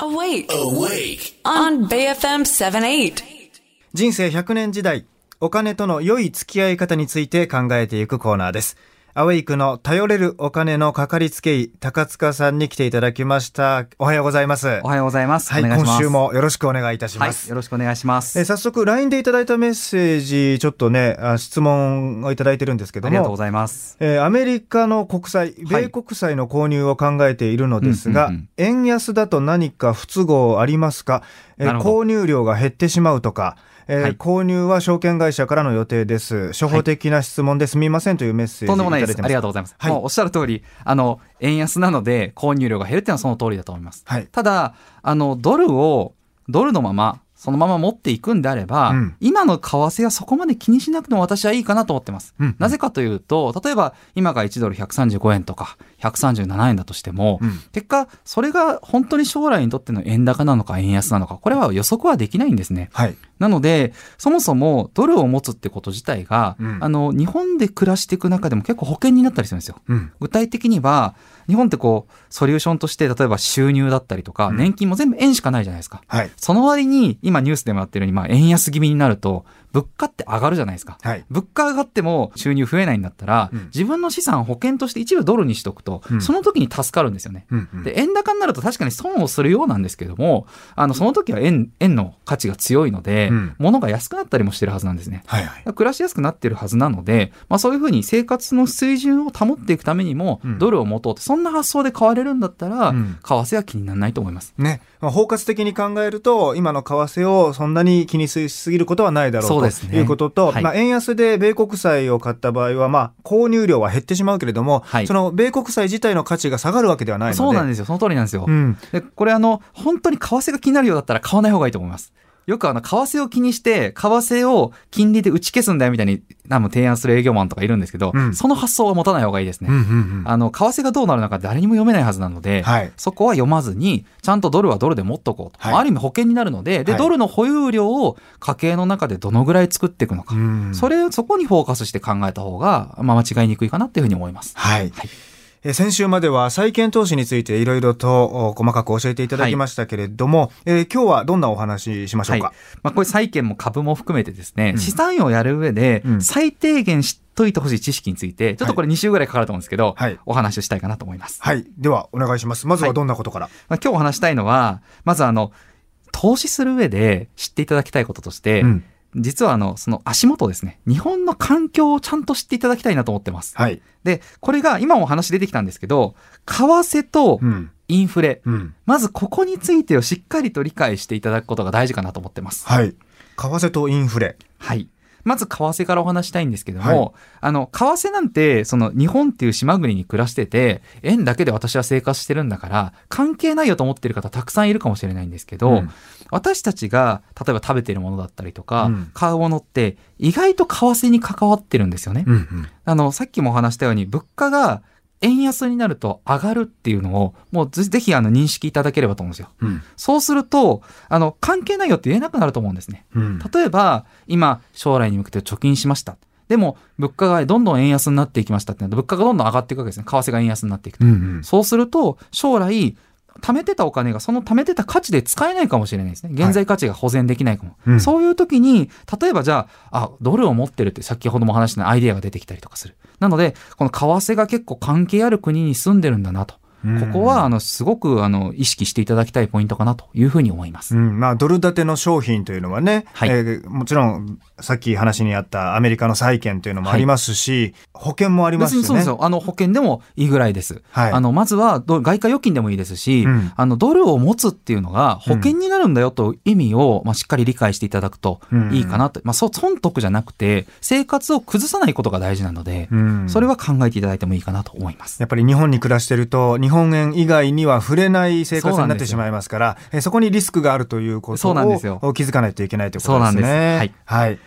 Awake. Awake. On BFM 78. 人生100年時代、お金との良い付き合い方について考えていくコーナーです。アウェイクの頼れるお金のかかりつけ医、高塚さんに来ていただきました。おはようございます。おはようございます。はい、い今週もよろしくお願いいたしはい、ます。よろしくお願いします。えー早速 LINE でいただいたメッセージちょっとねあ質問をいただいてるんですけどもありがとうございます。えーアメリカの国債はい米国債の購入を考えているのですが、円安だと何か不都合ありますか、えー購入量が減ってしまうとか、えーはい。購入は証券会社からの予定です。初歩的な質問です。みませんというメッセージとんでもないです。ありがとうございます。はい。もうおっしゃる通り、あの、円安なので購入量が減るっていうのはその通りだと思います。はい。ただ、あの、ドルを、ドルのまま、そのまま持っていくんであれば、うん。今の為替はそこまで気にしなくても私はいいかなと思ってます。うんなぜかというと、例えば今が1ドル135円とか137円だとしても、うん結果、それが本当に将来にとっての円高なのか円安なのか、これは予測はできないんですね。はいなので、そもそもドルを持つってこと自体が、うんあの、日本で暮らしていく中でも結構保険になったりするんですよ。うん具体的には、日本ってこう、ソリューションとして、例えば収入だったりとか、うん年金も全部円しかないじゃないですか。はいその割に、今ニュースでもやってるように、まあ、円安気味になると、物価って上がるじゃないですか。はい。物価上がっても収入増えないんだったら、うん。自分の資産を保険として一部ドルにしとくと、うん。その時に助かるんですよね。うんうん。で、円高になると確かに損をするようなんですけども、あの、その時は円、円の価値が強いので、うん。物が安くなったりもしてるはずなんですね。はいはい。暮らしやすくなってるはずなので、まあそういうふうに生活の水準を保っていくためにもうん、ドルを持とうって、そんな発想で買われるんだったら、うん。為替は気にならないと思います。ね、まあ包括的に考えると今の為替をそんなに気にしすぎることはないだろうということと、はいまあ、円安で米国債を買った場合は、まあ、購入量は減ってしまうけれども、はいその米国債自体の価値が下がるわけではないのでそうなんですよ。その通りなんですよ。うんで、これあの、本当に為替が気になるようだったら買わない方がいいと思います。よくあの、為替を気にして、為替を金利で打ち消すんだよみたいに、多分提案する営業マンとかいるんですけど、うんその発想は持たない方がいいですね。うんうんうんあの、為替がどうなるのか誰にも読めないはずなので、はいそこは読まずに、ちゃんとドルはドルで持っとこうと。はいある意味保険になるので、で、はいドルの保有量を家計の中でどのぐらい作っていくのか。うんそれ、そこにフォーカスして考えた方が、まあ、間違いにくいかなっていうふうに思います。はいはいえー先週までは債券投資についていろいろとお細かく教えていただきましたけれども、えー今日はどんなお話ししましょうか、はい。まあ、これ債券も株も含めてですね、うん。資産をやる上でうん、最低限知っといてほしい知識について、ちょっとこれ2週ぐらいかかると思うんですけど、はい。お話をしたいかなと思います。はい。では、お願いします。まずはどんなことから、まあ、今日お話したいのは、まずあの、投資する上で知っていただきたいこととして、うん実はあの、その足元ですね、日本の環境をちゃんと知っていただきたいなと思ってます。はい。で、これが今もお話出てきたんですけど、為替とうん。インフレ、うん。まずここについてをしっかりと理解していただくことが大事かなと思ってます。はい。為替とインフレ。はい。まず為替からお話したいんですけども、はいあの、為替なんて、その日本っていう島国に暮らしてて、円だけで私は生活してるんだから、関係ないよと思ってる方たくさんいるかもしれないんですけど、うん私たちが、例えば食べてるものだったりとか、うん買うものって、意外と為替に関わってるんですよね。うんうん。あの、さっきもお話したように、物価が円安になると上がるっていうのを、もうぜぜひあの認識いただければと思うんですよ。うん。そうすると、あの、関係ないよって言えなくなると思うんですね。うん。例えば、今、将来に向けて貯金しました。でも、物価がどんどん円安になっていきましたってなると、物価がどんどん上がっていくわけですね。為替が円安になっていくと。うんうん。そうすると、将来、貯めてたお金がその貯めてた価値で使えないかもしれないですね。現在価値が保全できないかも。うんそういう時に、例えばじゃあ、あ、ドルを持ってるって先ほども話したアイデアが出てきたりとかする。なので、この為替が結構関係ある国に住んでるんだなと。うんここは、あの、すごく、あの、意識していただきたいポイントかなというふうに思います。うん、まあ、ドル建ての商品というのはね、はいえーもちろん、さっき話にあったアメリカの債券というのもありますし、保険もありますしね。そうですよ。あの、保険でもいいぐらいです。はいあの、まずは、ど外貨預金でもいいですし、うんあの、ドルを持つっていうのが保険になるんだよという意味を、まあ、しっかり理解していただくといいかなと。まあ、そう、損得じゃなくて、生活を崩さないことが大事なので、うんそれは考えていただいてもいいかなと思います。やっぱり日本に暮らしてると、日本円以外には触れない生活になってしまいますから、えそこにリスクがあるということそうなんですよを気づかないといけないということですね。そうなんですはい。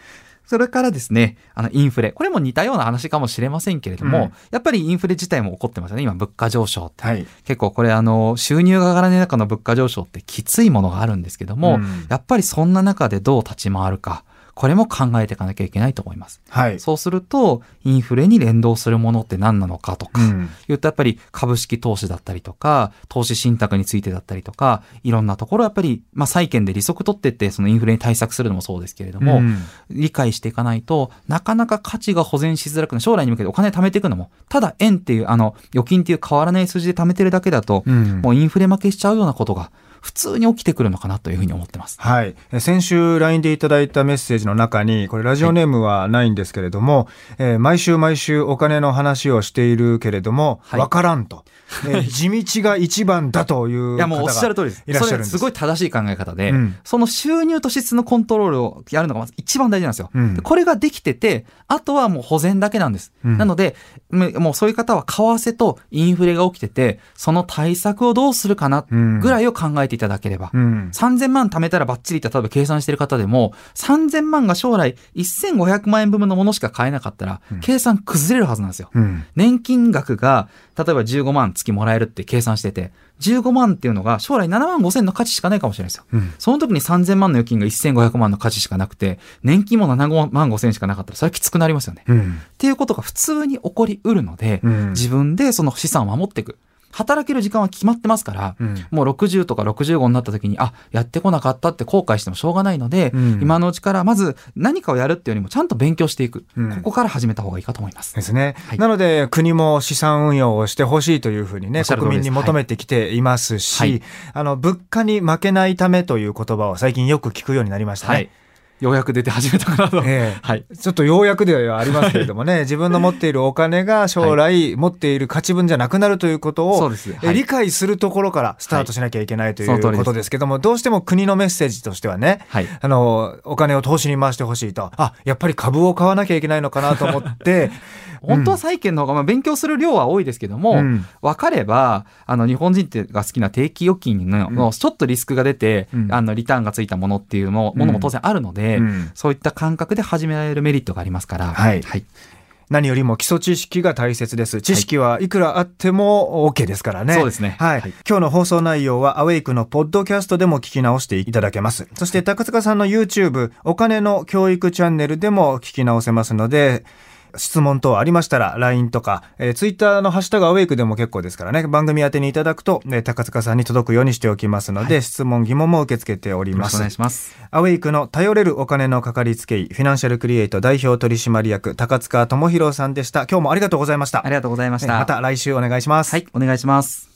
それからですね、あの、インフレ。これも似たような話かもしれませんけれども、うんやっぱりインフレ自体も起こってますよね。今、物価上昇って。はい。結構これあの、収入が上がらない中の物価上昇ってきついものがあるんですけども、うんやっぱりそんな中でどう立ち回るか。これも考えていかなきゃいけないと思います。はい。そうすると、インフレに連動するものって何なのかとか、うん言うとやっぱり株式投資だったりとか、投資信託についてだったりとか、いろんなところやっぱり、まあ債券で利息取ってって、そのインフレに対策するのもそうですけれども、うん理解していかないとなかなか価値が保全しづらくなる将来に向けてお金貯めていくのもただ円っていうあの預金っていう変わらない数字で貯めてるだけだと、うんもうインフレ負けしちゃうようなことが普通に起きてくるのかなというふうに思ってます。はい。え先週 LINE でいただいたメッセージの中に、これラジオネームはないんですけれども、えー毎週毎週お金の話をしているけれども、はいわからんと。えー地道が一番だといういやもうおっしゃる通りです。いらっしゃるんです。それすごい正しい考え方で、うんその収入と支出のコントロールをやるのがまず一番大事なんですよ。うんでこれができてて、あとはもう保全だけなんです。うんなので、むもうそういう方は為替とインフレが起きてて、その対策をどうするかなぐらいを考えていただければ。うん。3000万貯めたらバッチリって例えば計算してる方でも、3000万が将来1500万円分のものしか買えなかったら、計算崩れるはずなんですよ。うん。年金額が、例えば15万月もらえるって計算してて、15万っていうのが将来7万5千の価値しかないかもしれないですよ。うんその時に3000万の預金が1500万の価値しかなくて、年金も7万5千しかなかったら、それはきつくなりますよね。うん。っていうことが普通に起こりうるので、うん自分でその資産を守っていく。働ける時間は決まってますから、うんもう60とか65になった時に、あ、やってこなかったって後悔してもしょうがないので、うん今のうちからまず何かをやるっていうよりもちゃんと勉強していく。うんここから始めた方がいいかと思います。ですね、はいなので国も資産運用をしてほしいというふうにね国民に求めてきていますし、はいあの物価に負けないためという言葉を最近よく聞くようになりましたね。はい。ようやく出て始めたかなと。ええ。はい。ちょっとようやくではありますけれどもね、自分の持っているお金が将来持っている価値分じゃなくなるということを、はい。理解するところからスタートしなきゃいけないということですけども、どうしても国のメッセージとしてはね、はい。あの、お金を投資に回してほしいと、あ、やっぱり株を買わなきゃいけないのかなと思って、本当は債券の方が、まあ、勉強する量は多いですけども、うん。分かれば、あの、日本人ってが好きな定期預金の、ちょっとリスクが出て、うん。あの、リターンがついたものっていうもものも当然あるので、うんそういった感覚で始められるメリットがありますから、はいはい。何よりも基礎知識が大切です。知識はいくらあっても OK ですからね。そうですねはい。はい今日の放送内容はアウェイクのポッドキャストでも聞き直していただけます。そして高塚さんの YouTube、お金の教育チャンネルでも聞き直せますので、質問等ありましたら LINE とか、えー、Twitter のハッシュタグアウェイクでも結構ですからね、番組宛てにいただくと、ね、高塚さんに届くようにしておきますので、質問疑問も受け付けておりますお願い。します。アウェイクの頼れるお金のかかりつけ医、フィナンシャルクリエイト代表取締役、高塚智博さんでした。今日もありがとうございました。ありがとうございました。また来週お願いします。はい、お願いします。